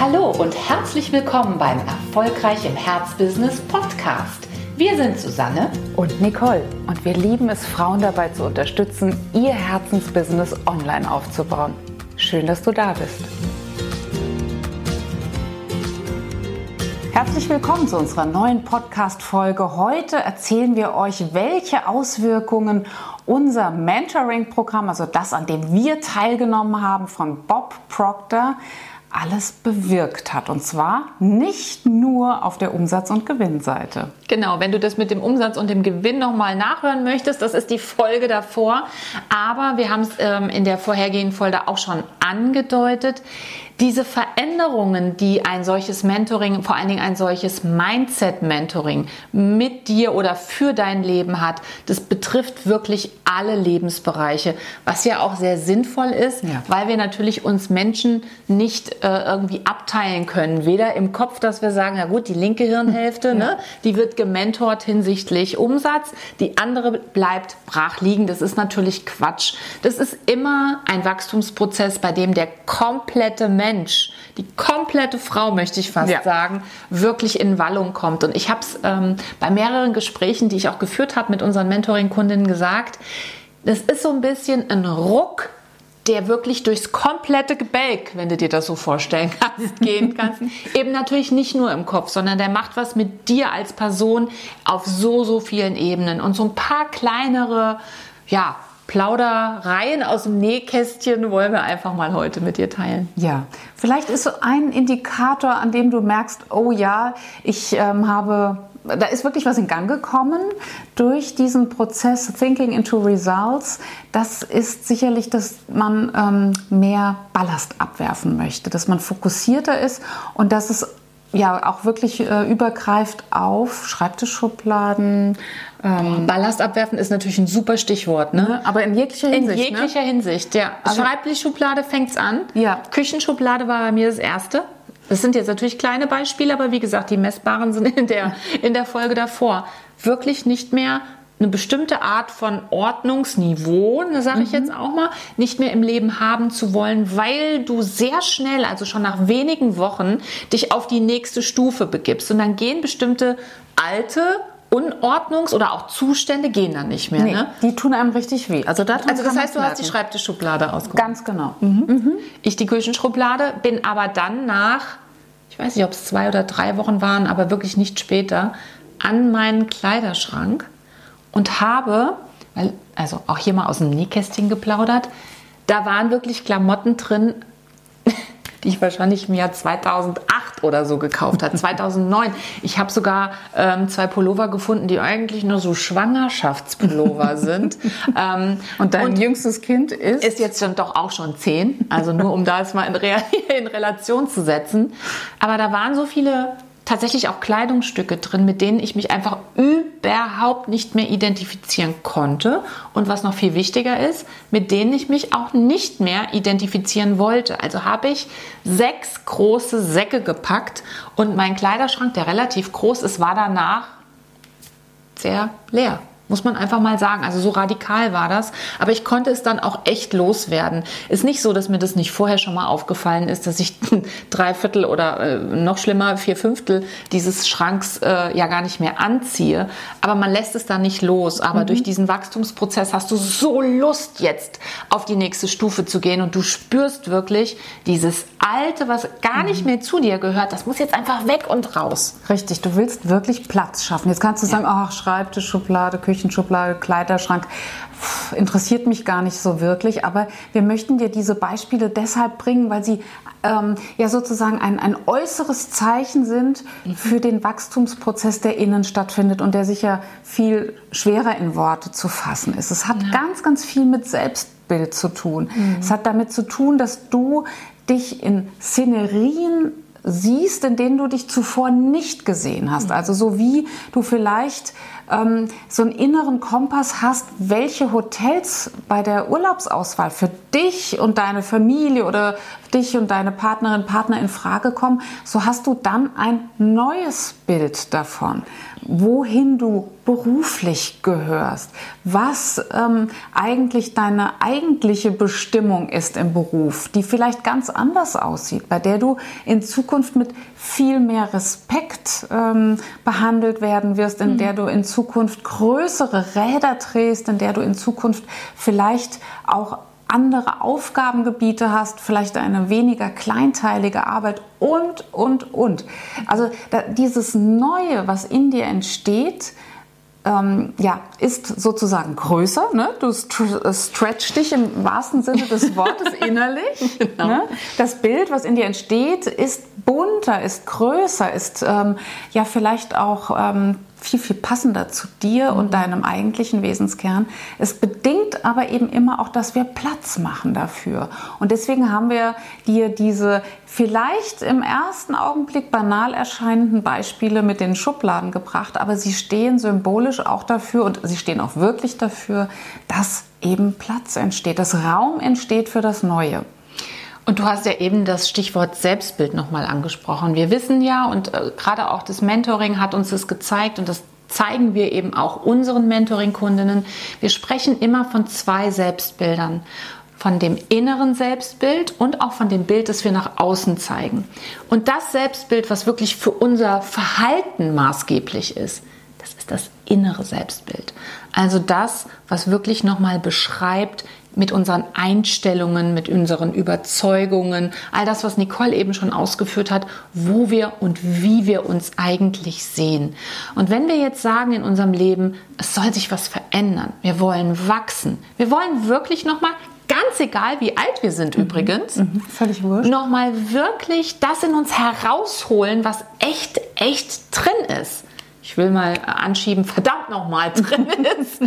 Hallo und herzlich willkommen beim Erfolgreich im Herzbusiness Podcast. Wir sind Susanne und Nicole und wir lieben es, Frauen dabei zu unterstützen, ihr Herzensbusiness online aufzubauen. Schön, dass du da bist. Herzlich willkommen zu unserer neuen Podcast-Folge. Heute erzählen wir euch, welche Auswirkungen unser Mentoring-Programm, also das, an dem wir teilgenommen haben, von Bob Proctor, alles bewirkt hat. Und zwar nicht nur auf der Umsatz- und Gewinnseite. Genau, wenn du das mit dem Umsatz und dem Gewinn nochmal nachhören möchtest, das ist die Folge davor. Aber wir haben es ähm, in der vorhergehenden Folge auch schon angedeutet. Diese Veränderungen, die ein solches Mentoring, vor allen Dingen ein solches Mindset-Mentoring mit dir oder für dein Leben hat, das betrifft wirklich alle Lebensbereiche, was ja auch sehr sinnvoll ist, ja. weil wir natürlich uns Menschen nicht äh, irgendwie abteilen können. Weder im Kopf, dass wir sagen, na gut, die linke Hirnhälfte, ja. ne, die wird gementort hinsichtlich Umsatz, die andere bleibt brach liegen. Das ist natürlich Quatsch. Das ist immer ein Wachstumsprozess, bei dem der komplette Mensch Mensch, die komplette Frau, möchte ich fast ja. sagen, wirklich in Wallung kommt. Und ich habe es ähm, bei mehreren Gesprächen, die ich auch geführt habe mit unseren Mentoring-Kundinnen gesagt, das ist so ein bisschen ein Ruck, der wirklich durchs komplette Gebälk, wenn du dir das so vorstellen kannst, gehen kannst. Eben natürlich nicht nur im Kopf, sondern der macht was mit dir als Person auf so, so vielen Ebenen. Und so ein paar kleinere, ja, Plaudereien aus dem Nähkästchen wollen wir einfach mal heute mit dir teilen. Ja, vielleicht ist so ein Indikator, an dem du merkst, oh ja, ich ähm, habe, da ist wirklich was in Gang gekommen durch diesen Prozess Thinking into Results. Das ist sicherlich, dass man ähm, mehr Ballast abwerfen möchte, dass man fokussierter ist und dass es ja auch wirklich äh, übergreift auf Schreibtischschubladen. Ähm, Ballast abwerfen ist natürlich ein super Stichwort, ne? Aber in jeglicher Hinsicht. In jeglicher ne? Hinsicht, ja. Also, Schreibtischschublade fängt's an. Ja. Küchenschublade war bei mir das erste. Das sind jetzt natürlich kleine Beispiele, aber wie gesagt, die messbaren sind in der, in der Folge davor. Wirklich nicht mehr eine bestimmte Art von Ordnungsniveau, da sage ich mhm. jetzt auch mal, nicht mehr im Leben haben zu wollen, weil du sehr schnell, also schon nach wenigen Wochen, dich auf die nächste Stufe begibst. Und dann gehen bestimmte alte Unordnungs- oder auch Zustände gehen dann nicht mehr. Nee, ne? Die tun einem richtig weh. Also, also das heißt, du hast die Schreibtischschublade ausgehoben. Ganz genau. Mhm. Mhm. Ich die Küchenschublade, bin aber dann nach, ich weiß nicht, ob es zwei oder drei Wochen waren, aber wirklich nicht später, an meinen Kleiderschrank und habe, weil, also auch hier mal aus dem Nähkästchen geplaudert, da waren wirklich Klamotten drin, die ich wahrscheinlich im Jahr 2008 oder so gekauft habe, 2009. Ich habe sogar ähm, zwei Pullover gefunden, die eigentlich nur so Schwangerschaftspullover sind. ähm, und dein und jüngstes Kind ist? Ist jetzt schon doch auch schon zehn. Also nur um das mal in, Re in Relation zu setzen. Aber da waren so viele tatsächlich auch Kleidungsstücke drin, mit denen ich mich einfach überhaupt nicht mehr identifizieren konnte und was noch viel wichtiger ist, mit denen ich mich auch nicht mehr identifizieren wollte. Also habe ich sechs große Säcke gepackt und mein Kleiderschrank, der relativ groß ist, war danach sehr leer. Muss man einfach mal sagen. Also so radikal war das. Aber ich konnte es dann auch echt loswerden. Ist nicht so, dass mir das nicht vorher schon mal aufgefallen ist, dass ich drei Viertel oder äh, noch schlimmer vier Fünftel dieses Schranks äh, ja gar nicht mehr anziehe. Aber man lässt es dann nicht los. Aber mhm. durch diesen Wachstumsprozess hast du so Lust jetzt auf die nächste Stufe zu gehen und du spürst wirklich dieses Alte, was gar mhm. nicht mehr zu dir gehört. Das muss jetzt einfach weg und raus. Richtig. Du willst wirklich Platz schaffen. Jetzt kannst du ja. sagen, ach, Schreibtisch, Schublade, Küche Küchenschublade, Kleiderschrank, interessiert mich gar nicht so wirklich. Aber wir möchten dir diese Beispiele deshalb bringen, weil sie ähm, ja sozusagen ein, ein äußeres Zeichen sind mhm. für den Wachstumsprozess, der innen stattfindet und der sicher viel schwerer in Worte zu fassen ist. Es hat ja. ganz, ganz viel mit Selbstbild zu tun. Mhm. Es hat damit zu tun, dass du dich in Szenerien siehst, in denen du dich zuvor nicht gesehen hast. Also so wie du vielleicht ähm, so einen inneren Kompass hast, welche Hotels bei der Urlaubsauswahl für dich und deine Familie oder dich und deine Partnerin, Partner in Frage kommen, so hast du dann ein neues Bild davon, wohin du beruflich gehörst, was ähm, eigentlich deine eigentliche Bestimmung ist im Beruf, die vielleicht ganz anders aussieht, bei der du in Zukunft mit viel mehr Respekt ähm, behandelt werden wirst, in mhm. der du in Zukunft größere Räder drehst, in der du in Zukunft vielleicht auch andere Aufgabengebiete hast, vielleicht eine weniger kleinteilige Arbeit und, und, und. Also da, dieses Neue, was in dir entsteht, ähm, ja, ist sozusagen größer. Ne? Du stretch dich im wahrsten Sinne des Wortes innerlich. genau. ne? Das Bild, was in dir entsteht, ist bunter, ist größer, ist ähm, ja vielleicht auch ähm, viel, viel passender zu dir mhm. und deinem eigentlichen Wesenskern. Es bedingt aber eben immer auch, dass wir Platz machen dafür. Und deswegen haben wir dir diese vielleicht im ersten Augenblick banal erscheinenden Beispiele mit den Schubladen gebracht, aber sie stehen symbolisch auch dafür und sie stehen auch wirklich dafür, dass eben Platz entsteht, dass Raum entsteht für das Neue. Und du hast ja eben das Stichwort Selbstbild nochmal angesprochen. Wir wissen ja, und äh, gerade auch das Mentoring hat uns das gezeigt und das zeigen wir eben auch unseren Mentoring-Kundinnen. Wir sprechen immer von zwei Selbstbildern. Von dem inneren Selbstbild und auch von dem Bild, das wir nach außen zeigen. Und das Selbstbild, was wirklich für unser Verhalten maßgeblich ist, das ist das innere Selbstbild. Also das, was wirklich nochmal beschreibt, mit unseren Einstellungen, mit unseren Überzeugungen, all das, was Nicole eben schon ausgeführt hat, wo wir und wie wir uns eigentlich sehen. Und wenn wir jetzt sagen in unserem Leben, es soll sich was verändern, wir wollen wachsen, wir wollen wirklich nochmal ganz egal wie alt wir sind mhm. übrigens, mhm, völlig wurscht. nochmal wirklich das in uns herausholen, was echt, echt drin ist. Ich will mal anschieben, verdammt nochmal drin ist.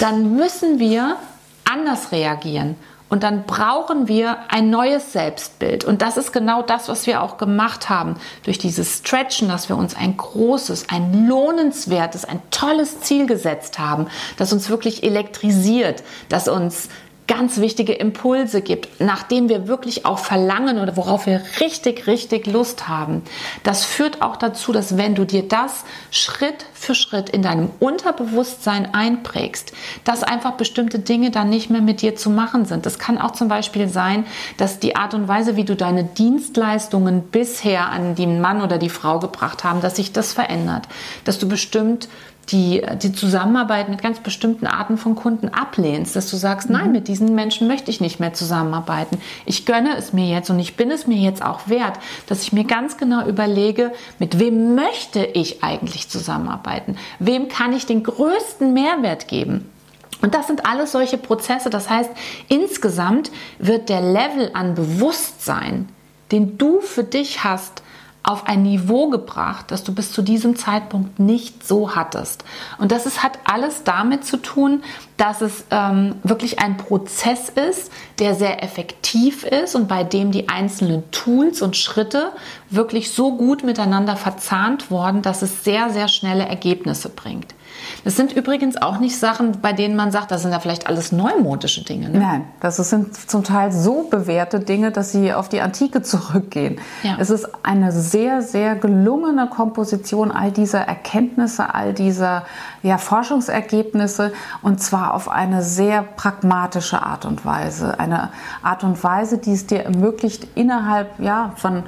Dann müssen wir anders reagieren. Und dann brauchen wir ein neues Selbstbild. Und das ist genau das, was wir auch gemacht haben. Durch dieses Stretchen, dass wir uns ein großes, ein lohnenswertes, ein tolles Ziel gesetzt haben, das uns wirklich elektrisiert, das uns ganz wichtige Impulse gibt, nachdem wir wirklich auch verlangen oder worauf wir richtig, richtig Lust haben. Das führt auch dazu, dass wenn du dir das Schritt für Schritt in deinem Unterbewusstsein einprägst, dass einfach bestimmte Dinge dann nicht mehr mit dir zu machen sind. Das kann auch zum Beispiel sein, dass die Art und Weise, wie du deine Dienstleistungen bisher an den Mann oder die Frau gebracht haben, dass sich das verändert, dass du bestimmt die, die Zusammenarbeit mit ganz bestimmten Arten von Kunden ablehnst, dass du sagst, mhm. nein, mit diesen Menschen möchte ich nicht mehr zusammenarbeiten. Ich gönne es mir jetzt und ich bin es mir jetzt auch wert, dass ich mir ganz genau überlege, mit wem möchte ich eigentlich zusammenarbeiten? Wem kann ich den größten Mehrwert geben? Und das sind alles solche Prozesse. Das heißt, insgesamt wird der Level an Bewusstsein, den du für dich hast, auf ein Niveau gebracht, das du bis zu diesem Zeitpunkt nicht so hattest. Und das ist, hat alles damit zu tun, dass es ähm, wirklich ein Prozess ist, der sehr effektiv ist und bei dem die einzelnen Tools und Schritte wirklich so gut miteinander verzahnt worden, dass es sehr, sehr schnelle Ergebnisse bringt. Das sind übrigens auch nicht Sachen, bei denen man sagt, das sind ja vielleicht alles neumodische Dinge. Ne? Nein, das sind zum Teil so bewährte Dinge, dass sie auf die Antike zurückgehen. Ja. Es ist eine sehr, sehr gelungene Komposition all dieser Erkenntnisse, all dieser ja, Forschungsergebnisse und zwar auf eine sehr pragmatische Art und Weise. Eine Art und Weise, die es dir ermöglicht, innerhalb ja, von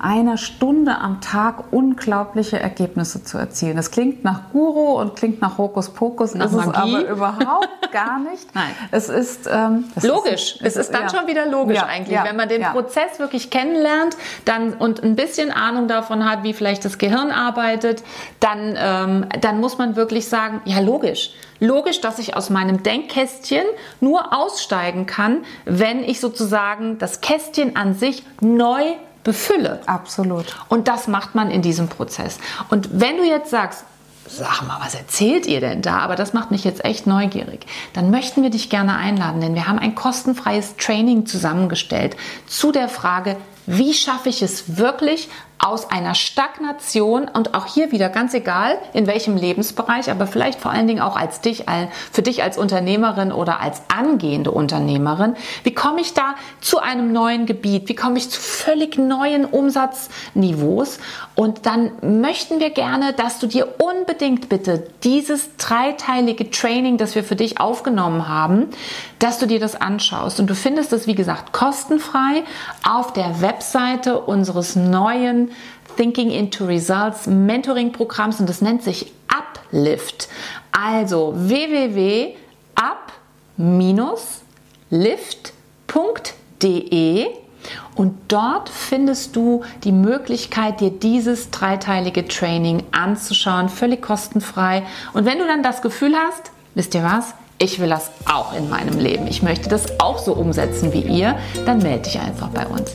einer Stunde am Tag unglaubliche Ergebnisse zu erzielen. Das klingt nach Guru und klingt nach Hokuspokus, nach ist Magie. es aber überhaupt gar nicht. Nein. Es ist ähm, logisch. Ist, es ist dann ja. schon wieder logisch ja, eigentlich, ja, wenn man den Prozess wirklich kennenlernt, dann und ein bisschen Ahnung davon hat, wie vielleicht das Gehirn arbeitet, dann ähm, dann muss man wirklich sagen, ja logisch. Logisch, dass ich aus meinem Denkkästchen nur aussteigen kann, wenn ich sozusagen das Kästchen an sich neu befülle. Absolut. Und das macht man in diesem Prozess. Und wenn du jetzt sagst, sag mal, was erzählt ihr denn da? Aber das macht mich jetzt echt neugierig. Dann möchten wir dich gerne einladen, denn wir haben ein kostenfreies Training zusammengestellt zu der Frage, wie schaffe ich es wirklich aus einer Stagnation und auch hier wieder ganz egal in welchem Lebensbereich, aber vielleicht vor allen Dingen auch als dich, für dich als Unternehmerin oder als angehende Unternehmerin, wie komme ich da zu einem neuen Gebiet? Wie komme ich zu völlig neuen Umsatzniveaus? Und dann möchten wir gerne, dass du dir unbedingt bitte dieses dreiteilige Training, das wir für dich aufgenommen haben, dass du dir das anschaust. Und du findest es, wie gesagt, kostenfrei auf der Webseite unseres neuen Thinking into Results Mentoring Programms und das nennt sich Uplift. Also www.up-lift.de und dort findest du die Möglichkeit, dir dieses dreiteilige Training anzuschauen, völlig kostenfrei. Und wenn du dann das Gefühl hast, wisst ihr was? Ich will das auch in meinem Leben. Ich möchte das auch so umsetzen wie ihr, dann melde dich einfach bei uns.